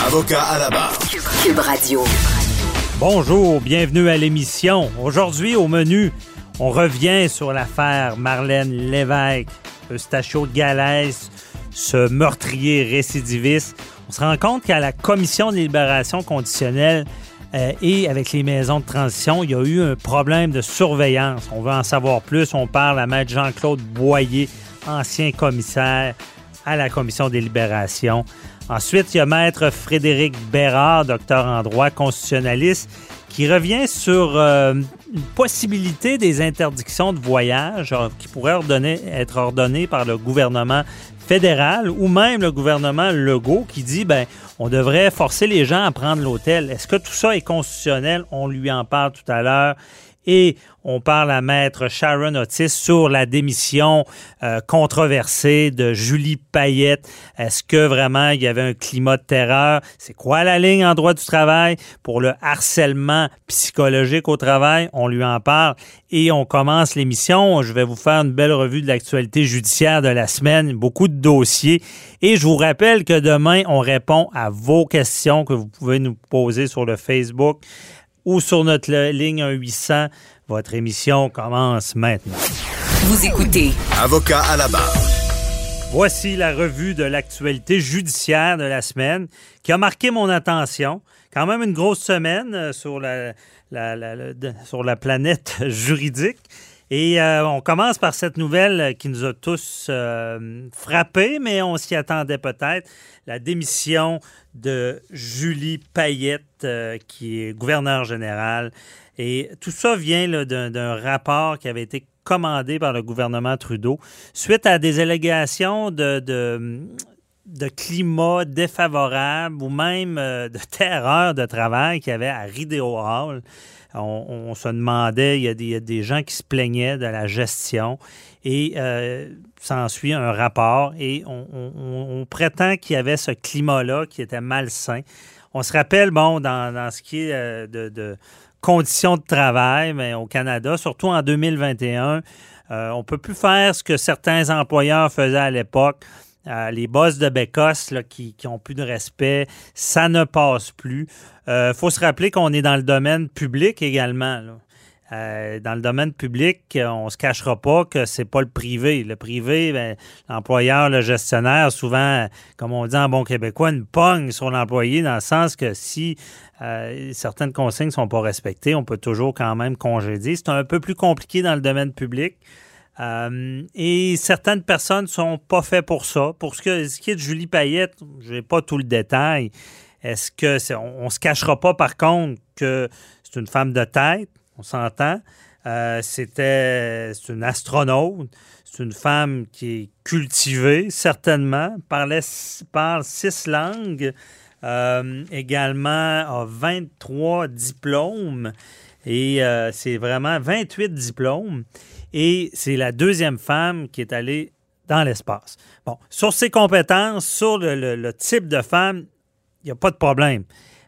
Avocat à la barre. Cube Radio. Bonjour, bienvenue à l'émission. Aujourd'hui au menu, on revient sur l'affaire Marlène Lévesque, Eustachio Galès, ce meurtrier récidiviste. On se rend compte qu'à la Commission de libération conditionnelle euh, et avec les maisons de transition, il y a eu un problème de surveillance. On veut en savoir plus. On parle à Maître Jean-Claude Boyer, ancien commissaire à la Commission des libérations. Ensuite, il y a Maître Frédéric Bérard, docteur en droit constitutionnaliste, qui revient sur euh, une possibilité des interdictions de voyage euh, qui pourraient être ordonnées par le gouvernement fédéral ou même le gouvernement Legault qui dit ben on devrait forcer les gens à prendre l'hôtel. Est-ce que tout ça est constitutionnel? On lui en parle tout à l'heure et on parle à maître Sharon Otis sur la démission euh, controversée de Julie Payette. Est-ce que vraiment il y avait un climat de terreur? C'est quoi la ligne en droit du travail? Pour le harcèlement psychologique au travail? On lui en parle et on commence l'émission. Je vais vous faire une belle revue de l'actualité judiciaire de la semaine, beaucoup de dossiers. Et je vous rappelle que demain, on répond à vos questions que vous pouvez nous poser sur le Facebook ou sur notre ligne 800. Votre émission commence maintenant. Vous écoutez. Avocat à la barre. Voici la revue de l'actualité judiciaire de la semaine qui a marqué mon attention. Quand même une grosse semaine euh, sur la, sur la planète juridique. Et euh, on commence par cette nouvelle qui nous a tous euh, frappés, mais on s'y attendait peut-être. La démission de Julie Payette, euh, qui est gouverneure générale. Et tout ça vient d'un rapport qui avait été commandé par le gouvernement Trudeau suite à des allégations de, climat défavorable ou même de terreur de travail qu'il y avait à Rideau Hall. On, se demandait, il y, a des, gens qui se plaignaient de la gestion et euh, s'ensuit un rapport et on, prétend qu'il y avait ce climat-là qui était malsain. On se rappelle, bon, dans, ce qui est euh, de, conditions de travail, mais au Canada, surtout en 2021, euh, on ne peut plus faire ce que certains employeurs faisaient à l'époque. Euh, les boss de Bécosse qui n'ont plus de respect, ça ne passe plus. Il euh, faut se rappeler qu'on est dans le domaine public également. Euh, dans le domaine public, on ne se cachera pas que c'est pas le privé. Le privé, ben, l'employeur, le gestionnaire, souvent, comme on dit en bon québécois, une pogne sur l'employé dans le sens que si certaines consignes ne sont pas respectées, on peut toujours quand même congédier. C'est un peu plus compliqué dans le domaine public. Euh, et certaines personnes ne sont pas faites pour ça. Pour ce, que, qui est de Julie Payette, je n'ai pas tout le détail. Est-ce que on, ne se cachera pas par contre que c'est une femme de tête, on s'entend. Euh, c'était une astronaute, c'est une femme qui est cultivée certainement, parle, six langues, euh, également a 23 diplômes et c'est vraiment 28 diplômes. Et c'est la deuxième femme qui est allée dans l'espace. Bon, sur ses compétences, sur le, type de femme, il n'y a pas de problème.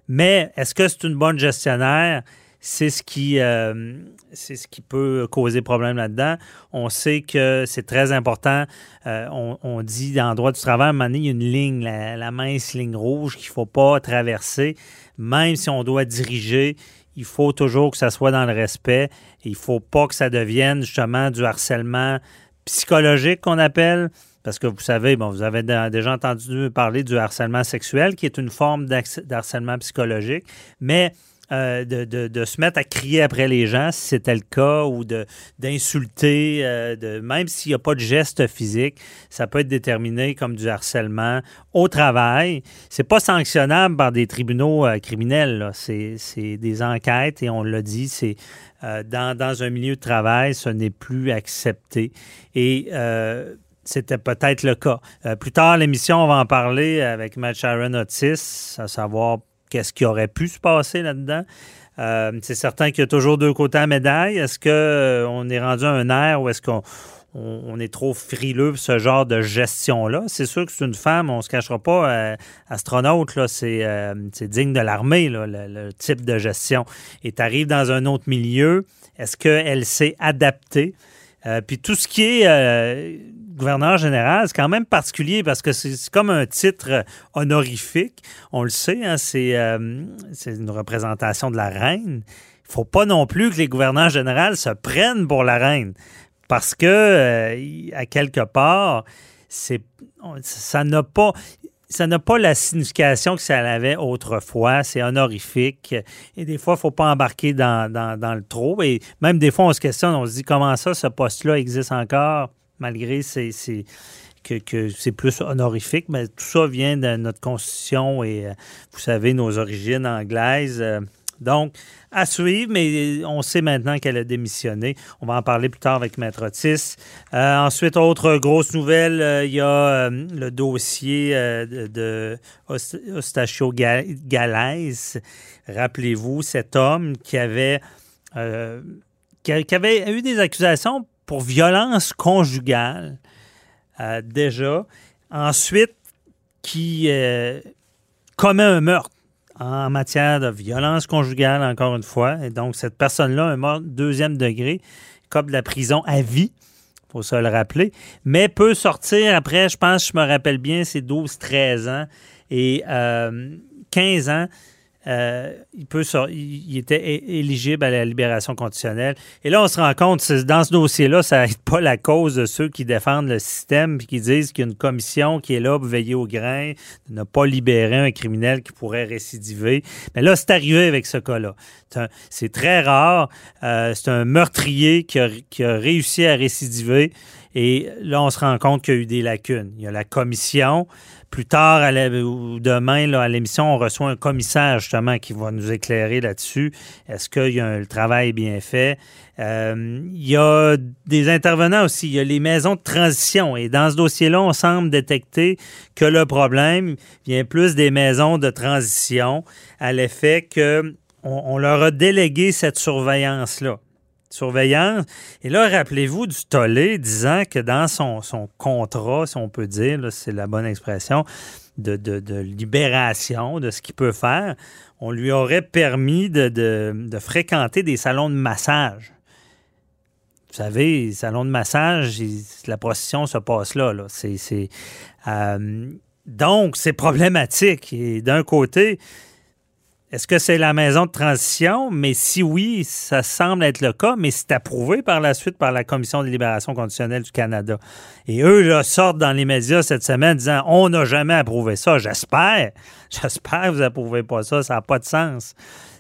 Mais est-ce que c'est une bonne gestionnaire? C'est ce qui, euh, c'est ce qui peut causer problème là-dedans. On sait que c'est très important. Euh, on, dit dans le droit du travail, à un moment donné, il y a une ligne, la, mince ligne rouge qu'il ne faut pas traverser. Même si on doit diriger, il faut toujours que ça soit dans le respect. Il ne faut pas que ça devienne justement du harcèlement psychologique qu'on appelle. parce que vous savez, bon, vous avez déjà entendu parler du harcèlement sexuel, qui est une forme d'harcèlement psychologique, mais euh, de, se mettre à crier après les gens, si c'était le cas, ou d'insulter, euh, de, même s'il n'y a pas de geste physique, ça peut être déterminé comme du harcèlement au travail. C'est pas sanctionnable par des tribunaux euh, criminels. C'est des enquêtes et on l'a dit, c'est dans, dans, un milieu de travail, ce n'est plus accepté. Et c'était peut-être le cas. plus tard, l'émission, on va en parler avec Matt Sharon Otis, à savoir qu'est-ce qui aurait pu se passer là-dedans. Euh, c'est certain qu'il y a toujours deux côtés à la médaille. Est-ce qu'on euh, est rendu à un air ou est-ce qu'on on, est trop frileux pour ce genre de gestion-là? C'est sûr que c'est une femme, on ne se cachera pas, euh, astronaute, là, c'est, digne de l'armée, le, type de gestion. Et tu arrives dans un autre milieu, est-ce qu'elle s'est adaptée? puis tout ce qui est gouverneur général, c'est quand même particulier parce que c'est comme un titre honorifique. On le sait, hein, euh, c'est une représentation de la reine. Il faut pas non plus que les gouverneurs généraux se prennent pour la reine parce que, euh, à quelque part, ça n'a pas ça n'a pas la signification que ça avait autrefois. C'est honorifique. Et des fois, il ne faut pas embarquer dans, dans, le trop. Et même des fois, on se questionne, on se dit comment ça, ce poste-là existe encore? Malgré que, c'est plus honorifique, mais tout ça vient de notre constitution et, euh, vous savez, nos origines anglaises. Euh, donc, à suivre, mais on sait maintenant qu'elle a démissionné. On va en parler plus tard avec Maître Otis. Euh, ensuite, autre grosse nouvelle, il y a le dossier de Ostachio Galaise. Rappelez-vous, cet homme qui avait, qui avait eu des accusations pour violence conjugale, euh, déjà. Ensuite, qui euh, commet un meurtre en matière de violence conjugale, encore une fois. Et donc, cette personne-là, un mort deuxième degré, comme de la prison à vie, il faut se le rappeler, mais peut sortir après, je pense, je me rappelle bien, c'est 12-13 ans et 15 euh, ans euh, il, peut il était éligible à la libération conditionnelle. Et là, on se rend compte, dans ce dossier-là, ça n'aide pas la cause de ceux qui défendent le système et qui disent qu'il y a une commission qui est là pour veiller au grain, de ne pas libérer un criminel qui pourrait récidiver. Mais là, c'est arrivé avec ce cas-là. C'est très rare. Euh, c'est un meurtrier qui a, qui a réussi à récidiver. Et là, on se rend compte qu'il y a eu des lacunes. Il y a la commission, plus tard, à ou demain, à l'émission, on reçoit un commissaire justement qui va nous éclairer là-dessus. Est-ce que y a le travail bien fait? Euh, il y a des intervenants aussi. Il y a les maisons de transition. Et dans ce dossier-là, on semble détecter que le problème vient plus des maisons de transition à l'effet que on leur a délégué cette surveillance-là surveillance. Et là, rappelez-vous du tollé disant que dans son, son contrat, si on peut dire, c'est la bonne expression, de, libération de ce qu'il peut faire, on lui aurait permis de, fréquenter des salons de massage. Vous savez, salons de massage, la procession se passe là. là. C'est, euh, donc, c'est problématique. Et d'un côté, est-ce que c'est la maison de transition? Mais si oui, ça semble être le cas, mais c'est approuvé par la suite par la Commission de libération conditionnelle du Canada. Et eux là, sortent dans les médias cette semaine disant On n'a jamais approuvé ça. J'espère. J'espère que vous n'approuvez pas ça. Ça n'a pas de sens.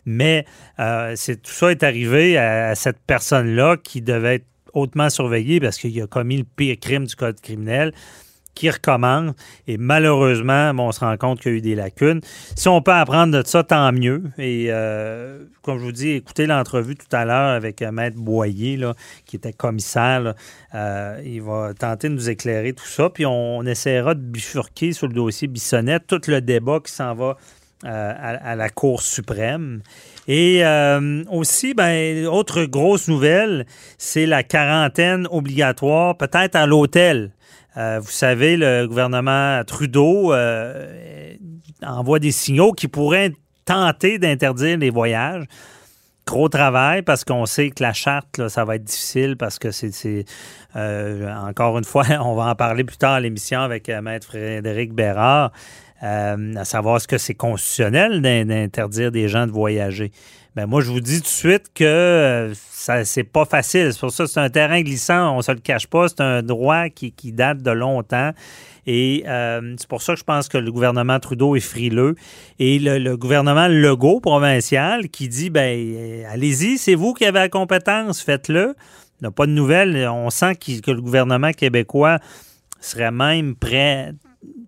Mais euh, tout ça est arrivé à, cette personne-là qui devait être hautement surveillée parce qu'il a commis le pire crime du code criminel qui recommence. Et malheureusement, on se rend compte qu'il y a eu des lacunes. Si on peut apprendre de ça, tant mieux. Et euh, comme je vous dis, écoutez l'entrevue tout à l'heure avec euh, Maître Boyer, là, qui était commissaire. Euh, il va tenter de nous éclairer tout ça. Puis on, essaiera de bifurquer sur le dossier Bissonnette tout le débat qui s'en va à, la Cour suprême. Et aussi, ben, autre grosse nouvelle, c'est la quarantaine obligatoire, peut-être à l'hôtel. Euh, vous savez, le gouvernement Trudeau euh, envoie des signaux qui pourraient tenter d'interdire les voyages. Gros travail parce qu'on sait que la charte, ça va être difficile parce que c'est, euh, encore une fois, on va en parler plus tard à l'émission avec Maître Frédéric Bérard. Euh, à savoir ce que c'est constitutionnel d'interdire des gens de voyager. Ben moi, je vous dis tout de suite que euh, ça c'est pas facile. C'est pour ça que c'est un terrain glissant, on se le cache pas. C'est un droit qui, qui date de longtemps. Et euh, c'est pour ça que je pense que le gouvernement Trudeau est frileux. Et le, gouvernement Legault provincial qui dit ben allez-y, c'est vous qui avez la compétence, faites-le. Il n'y a pas de nouvelles. On sent que le gouvernement québécois serait même prêt,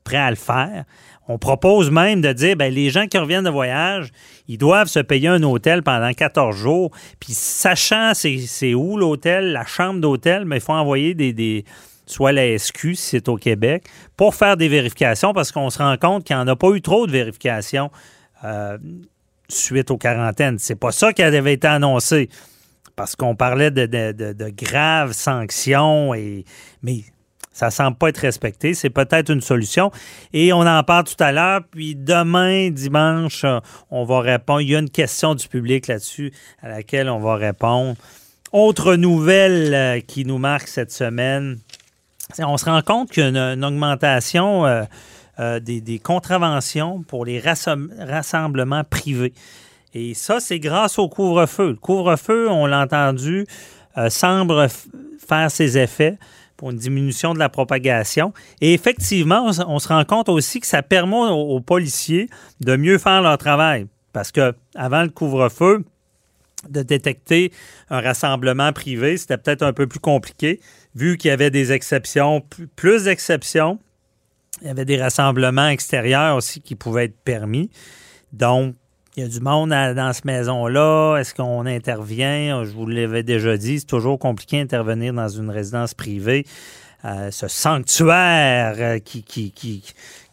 prêt à le faire. On propose même de dire, ben, les gens qui reviennent de voyage, ils doivent se payer un hôtel pendant 14 jours. Puis, sachant c'est où l'hôtel, la chambre d'hôtel, mais ben, il faut envoyer des, soit la SQ si c'est au Québec, pour faire des vérifications parce qu'on se rend compte qu'il n'y en a pas eu trop de vérifications euh, suite aux quarantaines. C'est pas ça qui avait été annoncé parce qu'on parlait de, de, graves sanctions, et, mais ça semble pas être respecté. C'est peut-être une solution. Et on en parle tout à l'heure. Puis demain, dimanche, on va répondre. Il y a une question du public là-dessus à laquelle on va répondre. Autre nouvelle euh, qui nous marque cette semaine, on se rend compte qu'il y a une, augmentation euh, euh, des, contraventions pour les rassemblements privés. Et ça, c'est grâce au couvre-feu. Le couvre-feu, on l'a entendu, semble faire ses effets pour une diminution de la propagation. Et effectivement, on, se rend compte aussi que ça permet aux, policiers de mieux faire leur travail. Parce que avant le couvre-feu, de détecter un rassemblement privé, c'était peut-être un peu plus compliqué, vu qu'il y avait des exceptions, plus d'exceptions. Il y avait des rassemblements extérieurs aussi qui pouvaient être permis. Donc, il y a du monde dans cette maison-là? Est-ce qu'on intervient? Je vous l'avais déjà dit, c'est toujours compliqué d'intervenir dans une résidence privée. Ce sanctuaire euh, qui, qui, qui,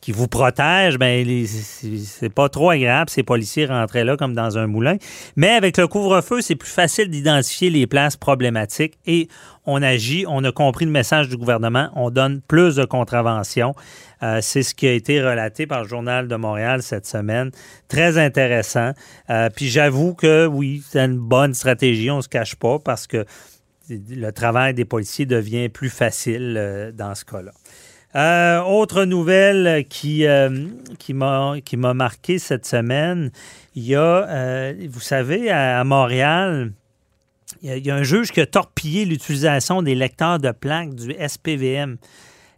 qui, vous protège, ben c'est pas trop agréable. Ces policiers rentraient là comme dans un moulin. Mais avec le couvre-feu, c'est plus facile d'identifier les places problématiques et on agit. On a compris le message du gouvernement. On donne plus de contraventions. Euh, c'est ce qui a été relaté par le Journal de Montréal cette semaine. Très intéressant. Euh, puis j'avoue que oui, c'est une bonne stratégie, on ne se cache pas, parce que le travail des policiers devient plus facile euh, dans ce cas-là. autre nouvelle qui, qui m'a marqué cette semaine, il y a, vous savez, à, Montréal, il y, a, un juge qui a torpillé l'utilisation des lecteurs de plaques du SPVM.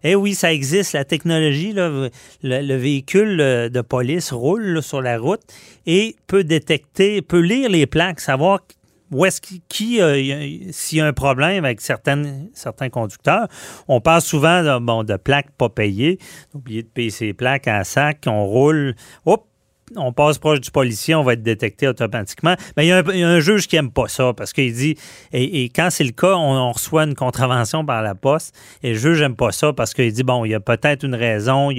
Eh oui, ça existe, la technologie. le, véhicule euh, de police roule sur la route et peut détecter, peut lire les plaques, savoir où est-ce qui, euh, s'il y a un problème avec certains conducteurs. On parle souvent de, bon, de plaques pas payées. Oublier de payer ses plaques à sac, on roule. Hop, on passe proche du policier, on va être détecté automatiquement. Mais il y a un, juge qui n'aime pas ça parce qu'il dit, et, quand c'est le cas, on, reçoit une contravention par la poste, et le juge n'aime pas ça parce qu'il dit, bon, il y a peut-être une raison,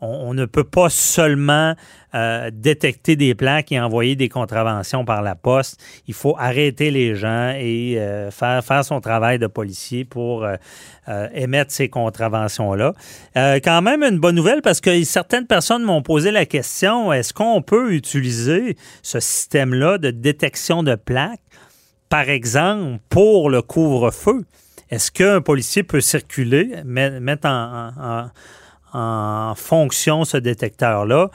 on, ne peut pas seulement euh, détecter des plaques et envoyer des contraventions par la poste. Il faut arrêter les gens et euh, faire, son travail de policier pour euh, émettre ces contraventions-là. quand même une bonne nouvelle parce que certaines personnes m'ont posé la question, est-ce qu'on peut utiliser ce système-là de détection de plaques, par exemple, pour le couvre-feu? Est-ce qu'un policier peut circuler, mettre en fonction ce détecteur-là?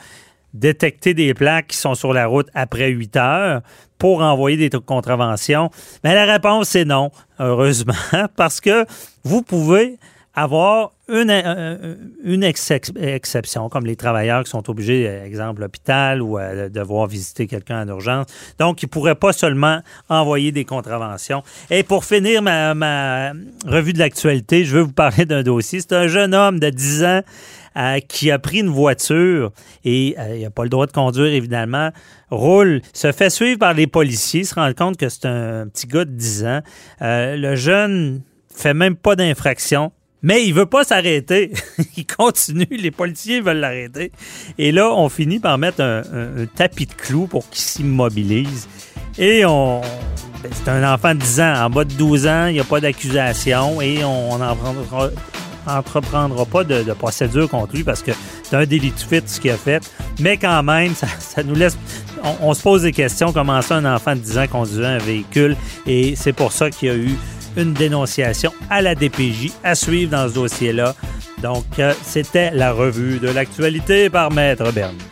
Détecter des plaques qui sont sur la route après 8 heures pour envoyer des contraventions? Mais la réponse, c'est non, heureusement, parce que vous pouvez avoir une, euh, une exception, comme les travailleurs qui sont obligés, euh, exemple, l'hôpital ou euh, devoir visiter quelqu'un en urgence. Donc, ils ne pourraient pas seulement envoyer des contraventions. Et pour finir ma, ma revue de l'actualité, je veux vous parler d'un dossier. C'est un jeune homme de 10 ans qui a pris une voiture et euh, il n'a pas le droit de conduire, évidemment, roule, se fait suivre par les policiers, se rend compte que c'est un petit gars de 10 ans. Euh, le jeune fait même pas d'infraction. Mais il veut pas s'arrêter. il continue. Les policiers veulent l'arrêter. Et là, on finit par mettre un, tapis de clous pour qu'il s'immobilise. Et on. Ben, c'est un enfant de 10 ans. En bas de 12 ans, il n'y a pas d'accusation et on, on en prendra entreprendra pas de, procédure contre lui parce que c'est un délit de fuite ce qu'il a fait. Mais quand même, ça, nous laisse. On, se pose des questions. Comment ça, un enfant de 10 ans conduisait un véhicule? Et c'est pour ça qu'il y a eu une dénonciation à la DPJ à suivre dans ce dossier-là. Donc, euh, c'était la revue de l'actualité par Maître Bernier.